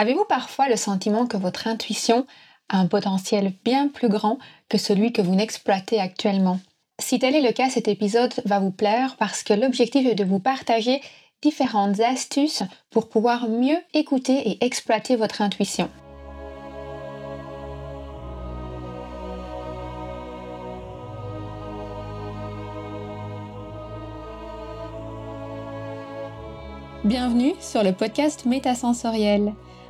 Avez-vous parfois le sentiment que votre intuition a un potentiel bien plus grand que celui que vous n'exploitez actuellement? Si tel est le cas, cet épisode va vous plaire parce que l'objectif est de vous partager différentes astuces pour pouvoir mieux écouter et exploiter votre intuition. Bienvenue sur le podcast Métasensoriel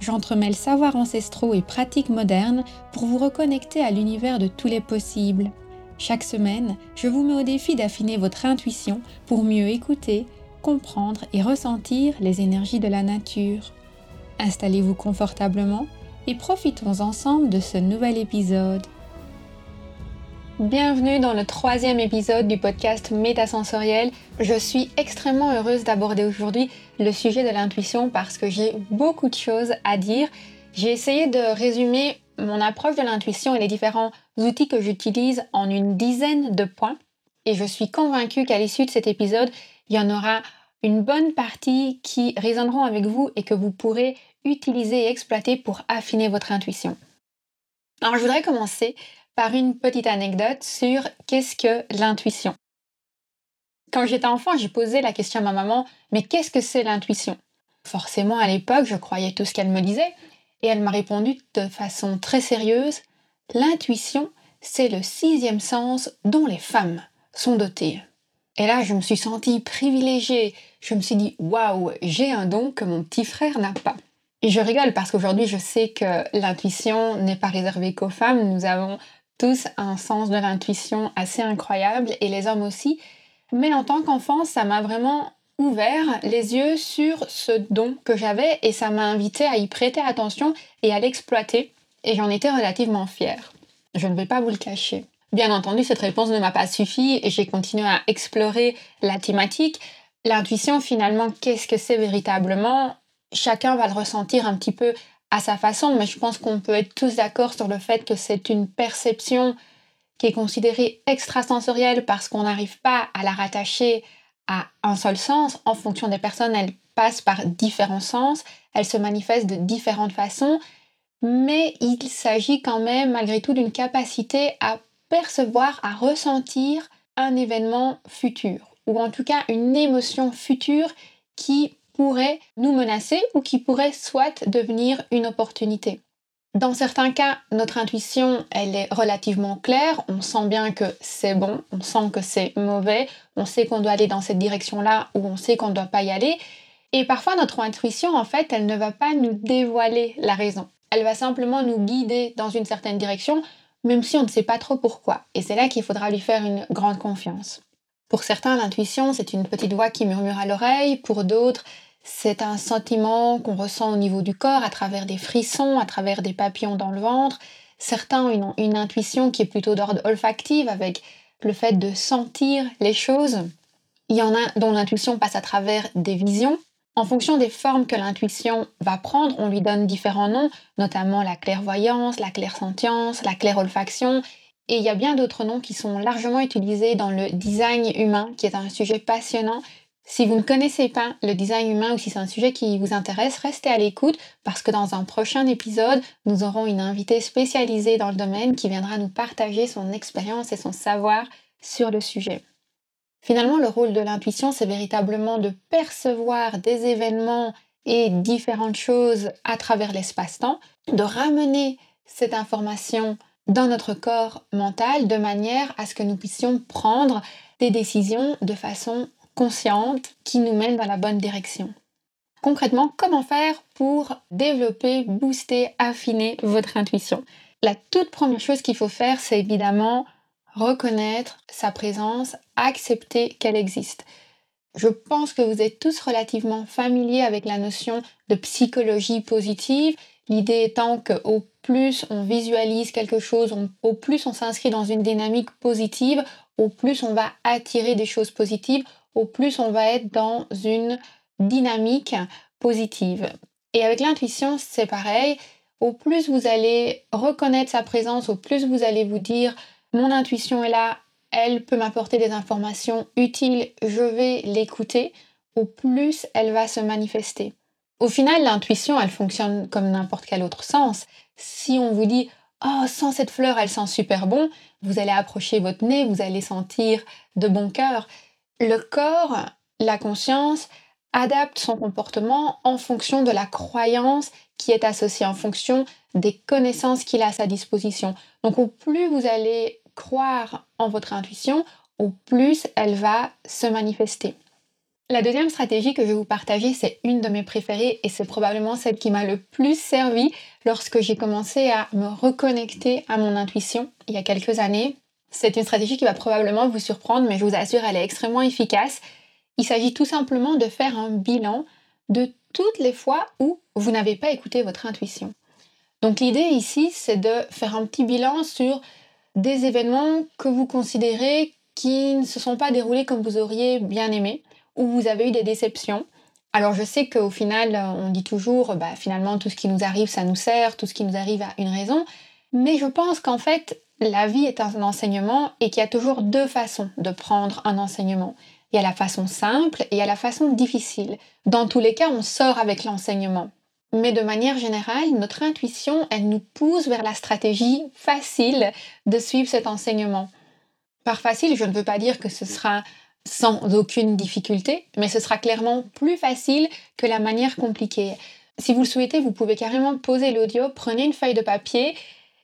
j'entremêle savoirs ancestraux et pratiques modernes pour vous reconnecter à l'univers de tous les possibles. Chaque semaine, je vous mets au défi d'affiner votre intuition pour mieux écouter, comprendre et ressentir les énergies de la nature. Installez-vous confortablement et profitons ensemble de ce nouvel épisode. Bienvenue dans le troisième épisode du podcast Métasensoriel. Je suis extrêmement heureuse d'aborder aujourd'hui le sujet de l'intuition parce que j'ai beaucoup de choses à dire. J'ai essayé de résumer mon approche de l'intuition et les différents outils que j'utilise en une dizaine de points. Et je suis convaincue qu'à l'issue de cet épisode, il y en aura une bonne partie qui résonneront avec vous et que vous pourrez utiliser et exploiter pour affiner votre intuition. Alors je voudrais commencer par une petite anecdote sur qu'est-ce que l'intuition. Quand j'étais enfant, j'ai posé la question à ma maman, mais qu'est-ce que c'est l'intuition? Forcément, à l'époque, je croyais tout ce qu'elle me disait, et elle m'a répondu de façon très sérieuse, l'intuition, c'est le sixième sens dont les femmes sont dotées. Et là, je me suis sentie privilégiée. Je me suis dit, waouh, j'ai un don que mon petit frère n'a pas. Et je rigole parce qu'aujourd'hui, je sais que l'intuition n'est pas réservée qu'aux femmes. Nous avons tous un sens de l'intuition assez incroyable et les hommes aussi. Mais en tant qu'enfant, ça m'a vraiment ouvert les yeux sur ce don que j'avais et ça m'a invité à y prêter attention et à l'exploiter et j'en étais relativement fière. Je ne vais pas vous le cacher. Bien entendu, cette réponse ne m'a pas suffi et j'ai continué à explorer la thématique. L'intuition, finalement, qu'est-ce que c'est véritablement? Chacun va le ressentir un petit peu à sa façon, mais je pense qu'on peut être tous d'accord sur le fait que c'est une perception qui est considérée extrasensorielle parce qu'on n'arrive pas à la rattacher à un seul sens. En fonction des personnes, elle passe par différents sens, elle se manifeste de différentes façons, mais il s'agit quand même malgré tout d'une capacité à percevoir, à ressentir un événement futur, ou en tout cas une émotion future qui pourrait nous menacer ou qui pourrait soit devenir une opportunité. Dans certains cas, notre intuition, elle est relativement claire, on sent bien que c'est bon, on sent que c'est mauvais, on sait qu'on doit aller dans cette direction-là ou on sait qu'on ne doit pas y aller. Et parfois, notre intuition, en fait, elle ne va pas nous dévoiler la raison. Elle va simplement nous guider dans une certaine direction, même si on ne sait pas trop pourquoi. Et c'est là qu'il faudra lui faire une grande confiance. Pour certains, l'intuition, c'est une petite voix qui murmure à l'oreille, pour d'autres, c'est un sentiment qu'on ressent au niveau du corps à travers des frissons, à travers des papillons dans le ventre. Certains ont une, intuition qui est plutôt d'ordre olfactive avec le fait de sentir les choses. Il y en a dont l'intuition passe à travers des visions. En fonction des formes que l'intuition va prendre, on lui donne différents noms, notamment la clairvoyance, la clairsentience, la clairolfaction. Et il y a bien d'autres noms qui sont largement utilisés dans le design humain, qui est un sujet passionnant si vous ne connaissez pas le design humain ou si c'est un sujet qui vous intéresse, restez à l'écoute parce que dans un prochain épisode, nous aurons une invitée spécialisée dans le domaine qui viendra nous partager son expérience et son savoir sur le sujet. Finalement, le rôle de l'intuition, c'est véritablement de percevoir des événements et différentes choses à travers l'espace-temps, de ramener cette information dans notre corps mental de manière à ce que nous puissions prendre des décisions de façon consciente qui nous mène dans la bonne direction. Concrètement, comment faire pour développer, booster, affiner votre intuition? La toute première chose qu'il faut faire, c'est évidemment reconnaître sa présence, accepter qu'elle existe. Je pense que vous êtes tous relativement familiers avec la notion de psychologie positive. L'idée étant qu'au plus on visualise quelque chose, au plus on s'inscrit dans une dynamique positive, au plus on va attirer des choses positives, au plus on va être dans une dynamique positive. Et avec l'intuition, c'est pareil. Au plus vous allez reconnaître sa présence, au plus vous allez vous dire mon intuition est là, elle peut m'apporter des informations utiles, je vais l'écouter, au plus elle va se manifester. Au final, l'intuition, elle fonctionne comme n'importe quel autre sens. Si on vous dit Oh, sans cette fleur, elle sent super bon, vous allez approcher votre nez, vous allez sentir de bon cœur. Le corps, la conscience, adapte son comportement en fonction de la croyance qui est associée, en fonction des connaissances qu'il a à sa disposition. Donc au plus vous allez croire en votre intuition, au plus elle va se manifester. La deuxième stratégie que je vais vous partager, c'est une de mes préférées et c'est probablement celle qui m'a le plus servi lorsque j'ai commencé à me reconnecter à mon intuition il y a quelques années. C'est une stratégie qui va probablement vous surprendre, mais je vous assure, elle est extrêmement efficace. Il s'agit tout simplement de faire un bilan de toutes les fois où vous n'avez pas écouté votre intuition. Donc l'idée ici, c'est de faire un petit bilan sur des événements que vous considérez qui ne se sont pas déroulés comme vous auriez bien aimé où vous avez eu des déceptions. Alors je sais qu'au final, on dit toujours, bah, finalement, tout ce qui nous arrive, ça nous sert, tout ce qui nous arrive a une raison. Mais je pense qu'en fait, la vie est un enseignement et qu'il y a toujours deux façons de prendre un enseignement. Il y a la façon simple et il y a la façon difficile. Dans tous les cas, on sort avec l'enseignement. Mais de manière générale, notre intuition, elle nous pousse vers la stratégie facile de suivre cet enseignement. Par facile, je ne veux pas dire que ce sera sans aucune difficulté, mais ce sera clairement plus facile que la manière compliquée. Si vous le souhaitez, vous pouvez carrément poser l'audio, prenez une feuille de papier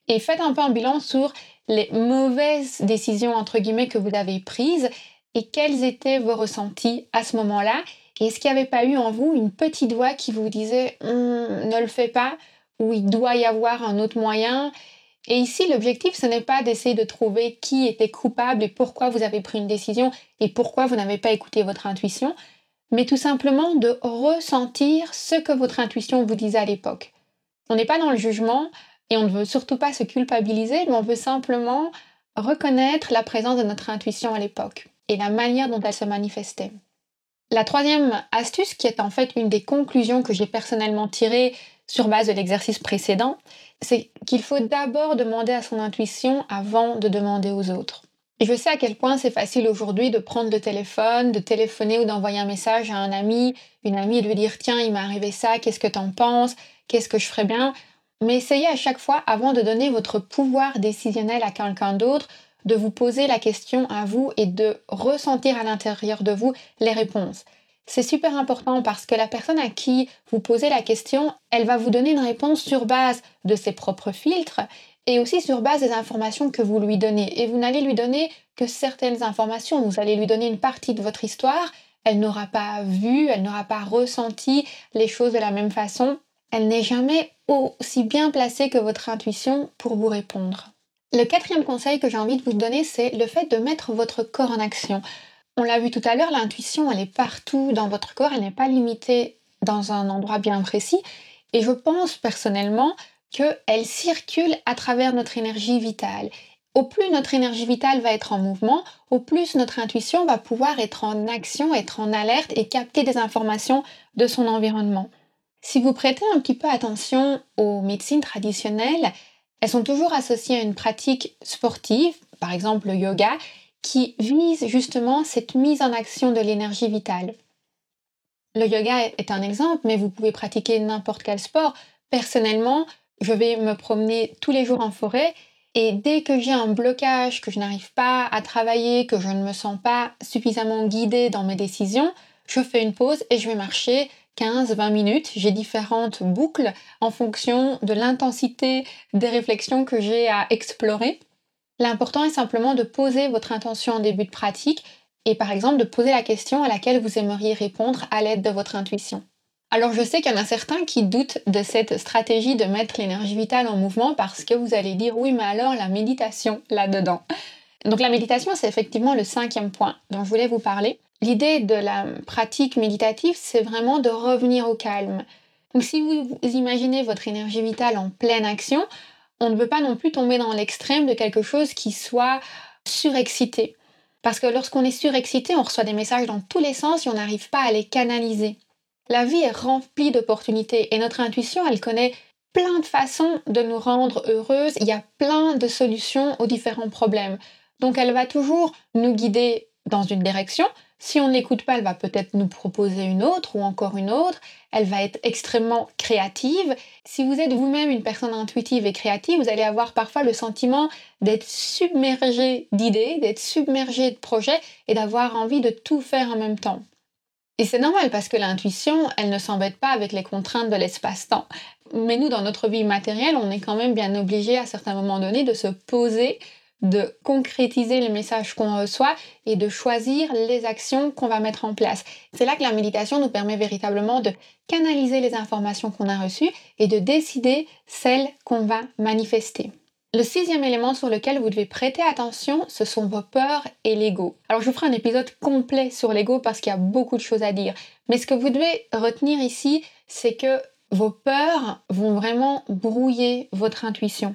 et faites un peu un bilan sur les mauvaises décisions entre guillemets que vous avez prises et quels étaient vos ressentis à ce moment-là. Et est-ce qu'il n'y avait pas eu en vous une petite voix qui vous disait hum, ne le fais pas ou il doit y avoir un autre moyen et ici, l'objectif, ce n'est pas d'essayer de trouver qui était coupable et pourquoi vous avez pris une décision et pourquoi vous n'avez pas écouté votre intuition, mais tout simplement de ressentir ce que votre intuition vous disait à l'époque. On n'est pas dans le jugement et on ne veut surtout pas se culpabiliser, mais on veut simplement reconnaître la présence de notre intuition à l'époque et la manière dont elle se manifestait. La troisième astuce, qui est en fait une des conclusions que j'ai personnellement tirées sur base de l'exercice précédent, c'est qu'il faut d'abord demander à son intuition avant de demander aux autres. Je sais à quel point c'est facile aujourd'hui de prendre le téléphone, de téléphoner ou d'envoyer un message à un ami, une amie de lui dire tiens, il m'est arrivé ça, qu'est-ce que t'en penses, qu'est-ce que je ferais bien? Mais essayez à chaque fois, avant de donner votre pouvoir décisionnel à quelqu'un d'autre, de vous poser la question à vous et de ressentir à l'intérieur de vous les réponses. C'est super important parce que la personne à qui vous posez la question, elle va vous donner une réponse sur base de ses propres filtres et aussi sur base des informations que vous lui donnez. Et vous n'allez lui donner que certaines informations, vous allez lui donner une partie de votre histoire. Elle n'aura pas vu, elle n'aura pas ressenti les choses de la même façon. Elle n'est jamais aussi bien placée que votre intuition pour vous répondre. Le quatrième conseil que j'ai envie de vous donner, c'est le fait de mettre votre corps en action. On l'a vu tout à l'heure, l'intuition, elle est partout dans votre corps, elle n'est pas limitée dans un endroit bien précis. Et je pense personnellement qu'elle circule à travers notre énergie vitale. Au plus notre énergie vitale va être en mouvement, au plus notre intuition va pouvoir être en action, être en alerte et capter des informations de son environnement. Si vous prêtez un petit peu attention aux médecines traditionnelles, elles sont toujours associées à une pratique sportive, par exemple le yoga, qui vise justement cette mise en action de l'énergie vitale. Le yoga est un exemple, mais vous pouvez pratiquer n'importe quel sport. Personnellement, je vais me promener tous les jours en forêt et dès que j'ai un blocage, que je n'arrive pas à travailler, que je ne me sens pas suffisamment guidée dans mes décisions, je fais une pause et je vais marcher 15-20 minutes. J'ai différentes boucles en fonction de l'intensité des réflexions que j'ai à explorer. L'important est simplement de poser votre intention en début de pratique et par exemple de poser la question à laquelle vous aimeriez répondre à l'aide de votre intuition. Alors je sais qu'il y en a certains qui doutent de cette stratégie de mettre l'énergie vitale en mouvement parce que vous allez dire oui mais alors la méditation là-dedans. Donc la méditation c'est effectivement le cinquième point dont je voulais vous parler. L'idée de la pratique méditative c'est vraiment de revenir au calme. Donc si vous imaginez votre énergie vitale en pleine action, on ne veut pas non plus tomber dans l'extrême de quelque chose qui soit surexcité. Parce que lorsqu'on est surexcité, on reçoit des messages dans tous les sens et on n'arrive pas à les canaliser. La vie est remplie d'opportunités et notre intuition, elle connaît plein de façons de nous rendre heureuses. Il y a plein de solutions aux différents problèmes. Donc elle va toujours nous guider dans une direction. Si on n'écoute pas, elle va peut-être nous proposer une autre ou encore une autre. Elle va être extrêmement créative. Si vous êtes vous-même une personne intuitive et créative, vous allez avoir parfois le sentiment d'être submergé d'idées, d'être submergé de projets et d'avoir envie de tout faire en même temps. Et c'est normal parce que l'intuition, elle ne s'embête pas avec les contraintes de l'espace-temps. Mais nous, dans notre vie matérielle, on est quand même bien obligé à certains moments donnés de se poser, de concrétiser les messages qu'on reçoit et de choisir les actions qu'on va mettre en place. C'est là que la méditation nous permet véritablement de canaliser les informations qu'on a reçues et de décider celles qu'on va manifester. Le sixième élément sur lequel vous devez prêter attention, ce sont vos peurs et l'ego. Alors je vous ferai un épisode complet sur l'ego parce qu'il y a beaucoup de choses à dire. Mais ce que vous devez retenir ici, c'est que vos peurs vont vraiment brouiller votre intuition.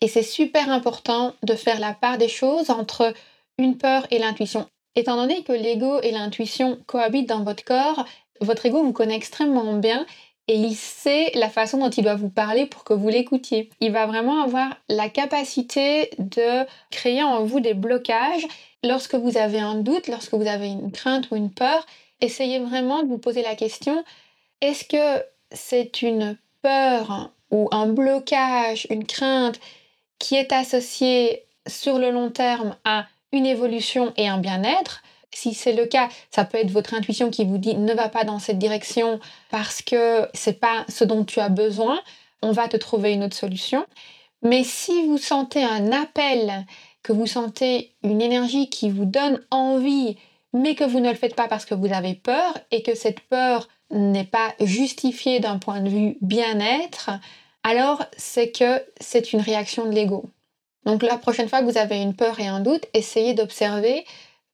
Et c'est super important de faire la part des choses entre une peur et l'intuition. Étant donné que l'ego et l'intuition cohabitent dans votre corps, votre ego vous connaît extrêmement bien et il sait la façon dont il doit vous parler pour que vous l'écoutiez. Il va vraiment avoir la capacité de créer en vous des blocages. Lorsque vous avez un doute, lorsque vous avez une crainte ou une peur, essayez vraiment de vous poser la question, est-ce que c'est une peur ou un blocage, une crainte qui est associée sur le long terme à une évolution et un bien-être si c'est le cas, ça peut être votre intuition qui vous dit ne va pas dans cette direction parce que c'est pas ce dont tu as besoin. On va te trouver une autre solution. Mais si vous sentez un appel, que vous sentez une énergie qui vous donne envie, mais que vous ne le faites pas parce que vous avez peur et que cette peur n'est pas justifiée d'un point de vue bien-être, alors c'est que c'est une réaction de l'ego. Donc la prochaine fois que vous avez une peur et un doute, essayez d'observer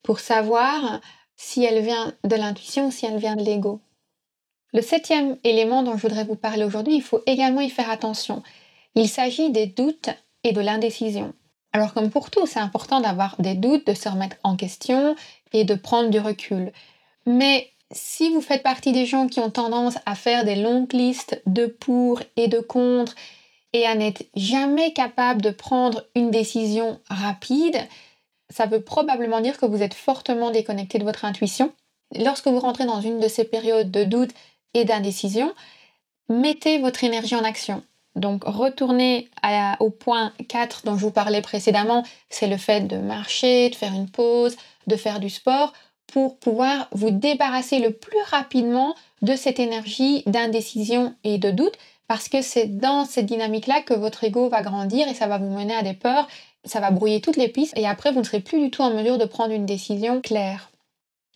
pour savoir si elle vient de l'intuition ou si elle vient de l'ego. Le septième élément dont je voudrais vous parler aujourd'hui, il faut également y faire attention. Il s'agit des doutes et de l'indécision. Alors comme pour tout, c'est important d'avoir des doutes, de se remettre en question et de prendre du recul. Si vous faites partie des gens qui ont tendance à faire des longues listes de pour et de contre et à n'être jamais capable de prendre une décision rapide, ça veut probablement dire que vous êtes fortement déconnecté de votre intuition. Lorsque vous rentrez dans une de ces périodes de doute et d'indécision, mettez votre énergie en action. Donc retournez au point 4 dont je vous parlais précédemment, c'est le fait de marcher, de faire une pause, de faire du sport pour pouvoir vous débarrasser le plus rapidement de cette énergie d'indécision et de doute parce que c'est dans cette dynamique-là que votre ego va grandir et ça va vous mener à des peurs ça va brouiller toutes les pistes et après vous ne serez plus du tout en mesure de prendre une décision claire.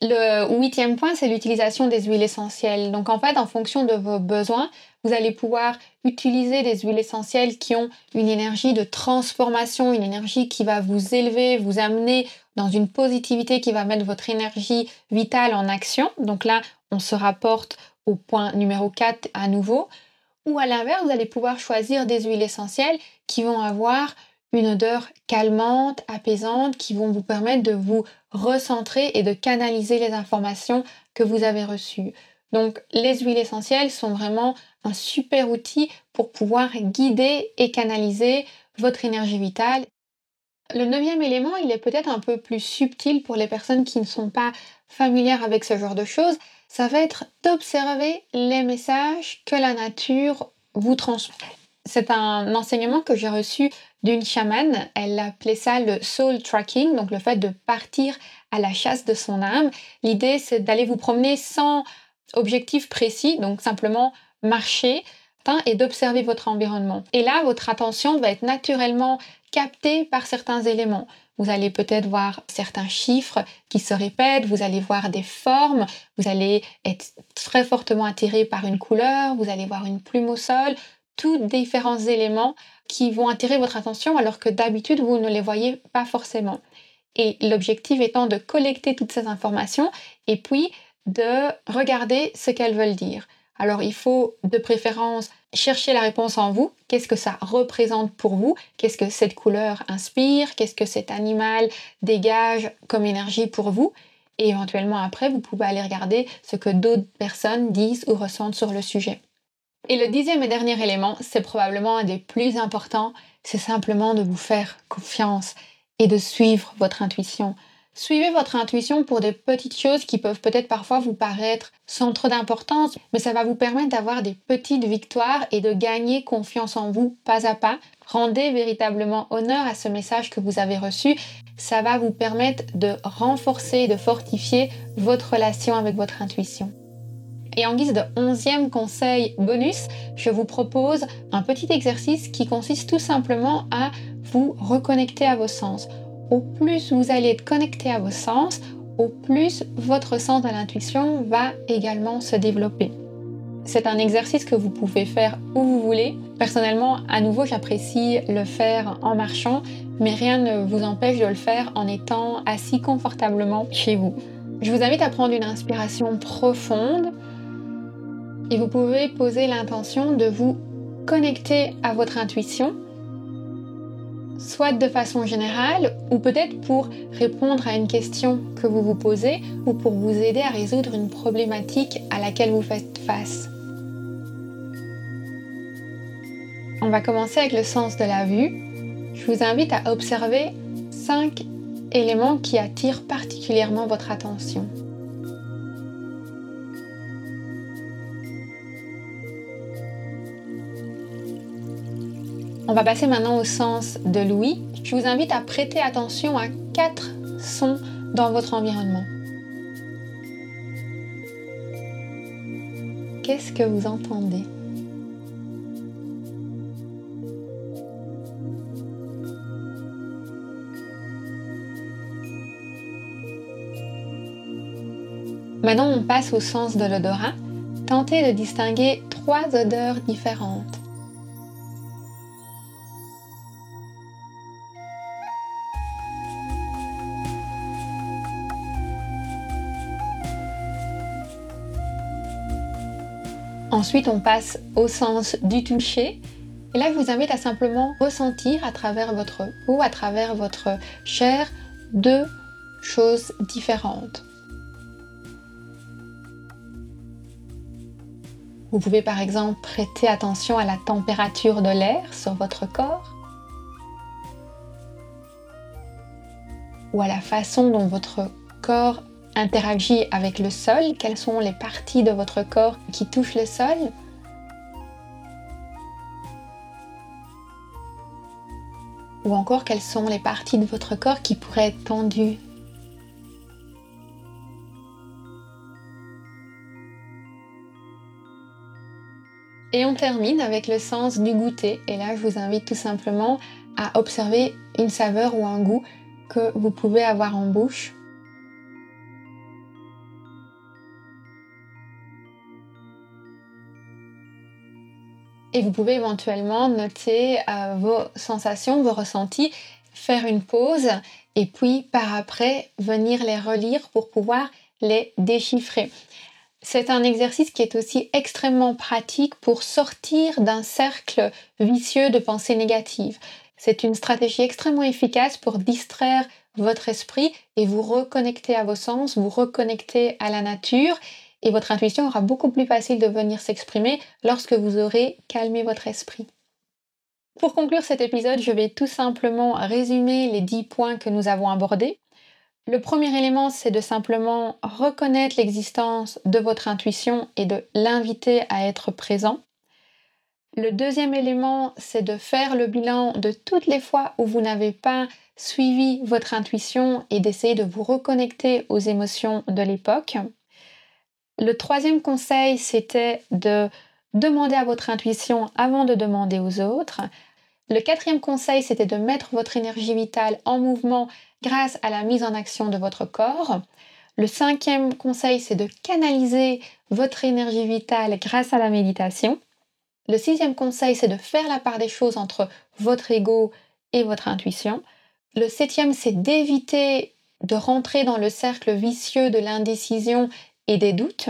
Le huitième point, c'est l'utilisation des huiles essentielles. Donc en fait, en fonction de vos besoins, vous allez pouvoir utiliser des huiles essentielles qui ont une énergie de transformation, une énergie qui va vous élever, vous amener dans une positivité qui va mettre votre énergie vitale en action. Donc là, on se rapporte au point numéro 4 à nouveau. Ou à l'inverse, vous allez pouvoir choisir des huiles essentielles qui vont avoir une odeur calmante, apaisante, qui vont vous permettre de vous recentrer et de canaliser les informations que vous avez reçues. Donc les huiles essentielles sont vraiment un super outil pour pouvoir guider et canaliser votre énergie vitale. Le neuvième élément, il est peut-être un peu plus subtil pour les personnes qui ne sont pas familières avec ce genre de choses. Ça va être d'observer les messages que la nature vous transmet. C'est un enseignement que j'ai reçu d'une chamane. Elle appelait ça le soul tracking, donc le fait de partir à la chasse de son âme. L'idée, c'est d'aller vous promener sans objectif précis, donc simplement marcher et d'observer votre environnement. Et là, votre attention va être naturellement captée par certains éléments. Vous allez peut-être voir certains chiffres qui se répètent, vous allez voir des formes, vous allez être très fortement attiré par une couleur, vous allez voir une plume au sol, tous différents éléments qui vont attirer votre attention alors que d'habitude vous ne les voyez pas forcément. Et l'objectif étant de collecter toutes ces informations et puis de regarder ce qu'elles veulent dire. Alors il faut de préférence chercher la réponse en vous. Qu'est-ce que ça représente pour vous? Qu'est-ce que cette couleur inspire? Qu'est-ce que cet animal dégage comme énergie pour vous? Et éventuellement après, vous pouvez aller regarder ce que d'autres personnes disent ou ressentent sur le sujet. Et le dixième et dernier élément, c'est probablement un des plus importants, c'est simplement de vous faire confiance et de suivre votre intuition. Suivez votre intuition pour des petites choses qui peuvent peut-être parfois vous paraître sans trop d'importance, mais ça va vous permettre d'avoir des petites victoires et de gagner confiance en vous pas à pas. Rendez véritablement honneur à ce message que vous avez reçu. Ça va vous permettre de renforcer et de fortifier votre relation avec votre intuition. Et en guise de onzième conseil bonus, je vous propose un petit exercice qui consiste tout simplement à vous reconnecter à vos sens au plus vous allez être connecté à vos sens, au plus votre sens de l'intuition va également se développer. C'est un exercice que vous pouvez faire où vous voulez. Personnellement, à nouveau, j'apprécie le faire en marchant, mais rien ne vous empêche de le faire en étant assis confortablement chez vous. Je vous invite à prendre une inspiration profonde et vous pouvez poser l'intention de vous connecter à votre intuition soit de façon générale ou peut-être pour répondre à une question que vous vous posez ou pour vous aider à résoudre une problématique à laquelle vous faites face. On va commencer avec le sens de la vue. Je vous invite à observer cinq éléments qui attirent particulièrement votre attention. On va passer maintenant au sens de l'ouïe. Je vous invite à prêter attention à quatre sons dans votre environnement. Qu'est-ce que vous entendez? Maintenant, on passe au sens de l'odorat. Tentez de distinguer trois odeurs différentes. Ensuite, on passe au sens du toucher. Et là, je vous invite à simplement ressentir à travers votre peau, à travers votre chair, deux choses différentes. Vous pouvez par exemple prêter attention à la température de l'air sur votre corps ou à la façon dont votre corps interagit avec le sol, quelles sont les parties de votre corps qui touchent le sol? Ou encore quelles sont les parties de votre corps qui pourraient être tendues? Et on termine avec le sens du goûter. Et là, je vous invite tout simplement à observer une saveur ou un goût que vous pouvez avoir en bouche Et vous pouvez éventuellement noter euh, vos sensations, vos ressentis, faire une pause et puis par après venir les relire pour pouvoir les déchiffrer. C'est un exercice qui est aussi extrêmement pratique pour sortir d'un cercle vicieux de pensées négatives. C'est une stratégie extrêmement efficace pour distraire votre esprit et vous reconnecter à vos sens, vous reconnecter à la nature et votre intuition aura beaucoup plus facile de venir s'exprimer lorsque vous aurez calmé votre esprit. Pour conclure cet épisode, je vais tout simplement résumer les 10 points que nous avons abordés. Le premier élément, c'est de simplement reconnaître l'existence de votre intuition et de l'inviter à être présent. Le deuxième élément, c'est de faire le bilan de toutes les fois où vous n'avez pas suivi votre intuition et d'essayer de vous reconnecter aux émotions de l'époque. Le troisième conseil, c'était de demander à votre intuition avant de demander aux autres. Le quatrième conseil, c'était de mettre votre énergie vitale en mouvement grâce à la mise en action de votre corps. Le cinquième conseil, c'est de canaliser votre énergie vitale grâce à la méditation. Le sixième conseil, c'est de faire la part des choses entre votre ego et votre intuition. Le septième, c'est d'éviter de rentrer dans le cercle vicieux de l'indécision et des doutes.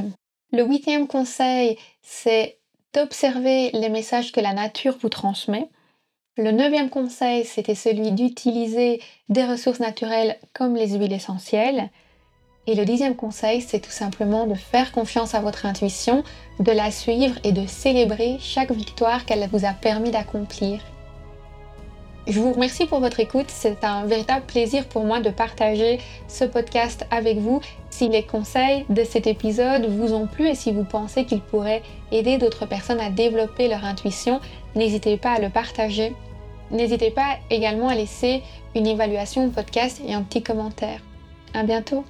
Le huitième conseil, c'est d'observer les messages que la nature vous transmet. Le neuvième conseil, c'était celui d'utiliser des ressources naturelles comme les huiles essentielles. Et le dixième conseil, c'est tout simplement de faire confiance à votre intuition, de la suivre et de célébrer chaque victoire qu'elle vous a permis d'accomplir. Je vous remercie pour votre écoute. C'est un véritable plaisir pour moi de partager ce podcast avec vous. Si les conseils de cet épisode vous ont plu et si vous pensez qu'ils pourraient aider d'autres personnes à développer leur intuition, n'hésitez pas à le partager. N'hésitez pas également à laisser une évaluation au podcast et un petit commentaire. À bientôt!